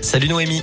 Salut Noémie.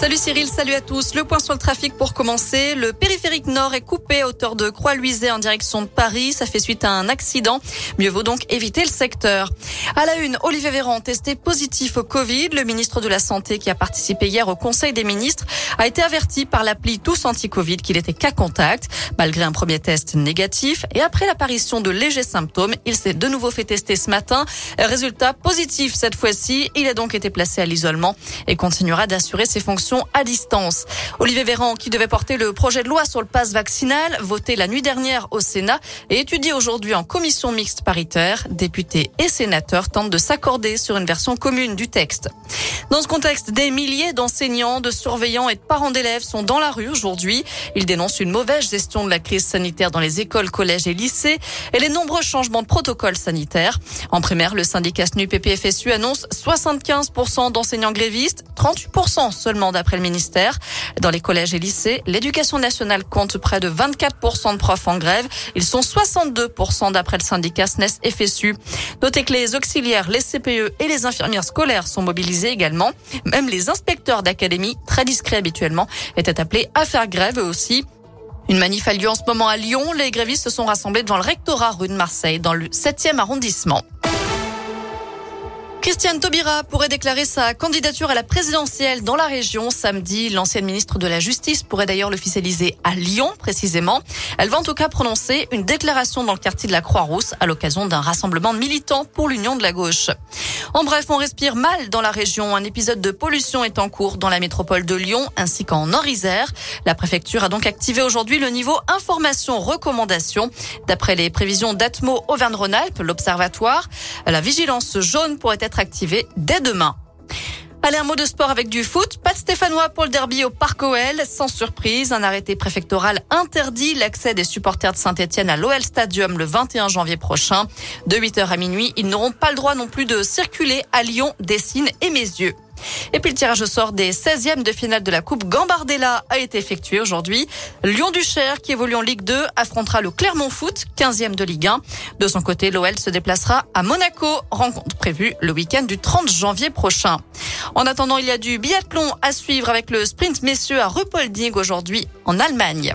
Salut Cyril, salut à tous. Le point sur le trafic pour commencer. Le périphérique nord est coupé à hauteur de Croix-Luisée en direction de Paris. Ça fait suite à un accident. Mieux vaut donc éviter le secteur. À la une, Olivier Véran testé positif au Covid. Le ministre de la Santé qui a participé hier au Conseil des ministres a été averti par l'appli Tous Anti-Covid qu'il était cas contact. Malgré un premier test négatif et après l'apparition de légers symptômes, il s'est de nouveau fait tester ce matin. Résultat positif cette fois-ci. Il a donc été placé à l'isolement et continuera d'assurer ses fonctions à distance. Olivier Véran, qui devait porter le projet de loi sur le passe vaccinal, voté la nuit dernière au Sénat et étudié aujourd'hui en commission mixte paritaire, députés et sénateurs tentent de s'accorder sur une version commune du texte. Dans ce contexte, des milliers d'enseignants, de surveillants et de parents d'élèves sont dans la rue aujourd'hui. Ils dénoncent une mauvaise gestion de la crise sanitaire dans les écoles, collèges et lycées et les nombreux changements de protocoles sanitaires. En primaire, le syndicat SNU-PPFSU annonce 75% d'enseignants grévistes, 38% seulement d'après le ministère. Dans les collèges et lycées, l'éducation nationale compte près de 24% de profs en grève. Ils sont 62% d'après le syndicat SNES-FSU. Notez que les auxiliaires, les CPE et les infirmières scolaires sont mobilisés également. Même les inspecteurs d'académie, très discrets habituellement, étaient appelés à faire grève eux aussi. Une manif a lieu en ce moment à Lyon. Les grévistes se sont rassemblés devant le rectorat rue de Marseille, dans le 7e arrondissement. Christiane Taubira pourrait déclarer sa candidature à la présidentielle dans la région samedi. L'ancienne ministre de la Justice pourrait d'ailleurs l'officialiser à Lyon, précisément. Elle va en tout cas prononcer une déclaration dans le quartier de la Croix-Rousse à l'occasion d'un rassemblement militant pour l'Union de la gauche. En bref, on respire mal dans la région. Un épisode de pollution est en cours dans la métropole de Lyon ainsi qu'en Nord-Isère. La préfecture a donc activé aujourd'hui le niveau information-recommandation. D'après les prévisions d'Atmo Auvergne-Rhône-Alpes, l'observatoire, la vigilance jaune pourrait être dès demain. Allez, un mot de sport avec du foot. Pas de Stéphanois pour le derby au Parc OL. Sans surprise, un arrêté préfectoral interdit l'accès des supporters de Saint-Etienne à l'OL Stadium le 21 janvier prochain. De 8h à minuit, ils n'auront pas le droit non plus de circuler à Lyon, Dessines et Mézieux. Et puis le tirage au sort des 16e de finale de la Coupe Gambardella a été effectué aujourd'hui. Lyon-Duchère, qui évolue en Ligue 2, affrontera le Clermont Foot, 15e de Ligue 1. De son côté, l'OL se déplacera à Monaco, rencontre prévue le week-end du 30 janvier prochain. En attendant, il y a du biathlon à suivre avec le sprint messieurs à Rupolding aujourd'hui en Allemagne.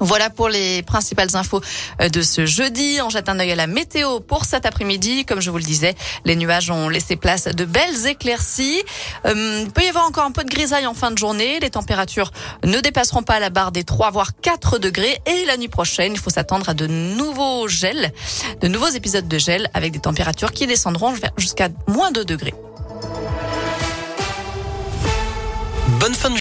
Voilà pour les principales infos euh, de ce jeudi. On jette un œil à la météo pour cet après-midi. Comme je vous le disais, les nuages ont laissé place à de belles éclaircies. Euh, il peut y avoir encore un peu de grisaille en fin de journée. Les températures ne dépasseront pas la barre des 3 voire 4 degrés. Et la nuit prochaine, il faut s'attendre à de nouveaux gels, de nouveaux épisodes de gel avec des températures qui descendront jusqu'à moins 2 degrés. Bonne fin de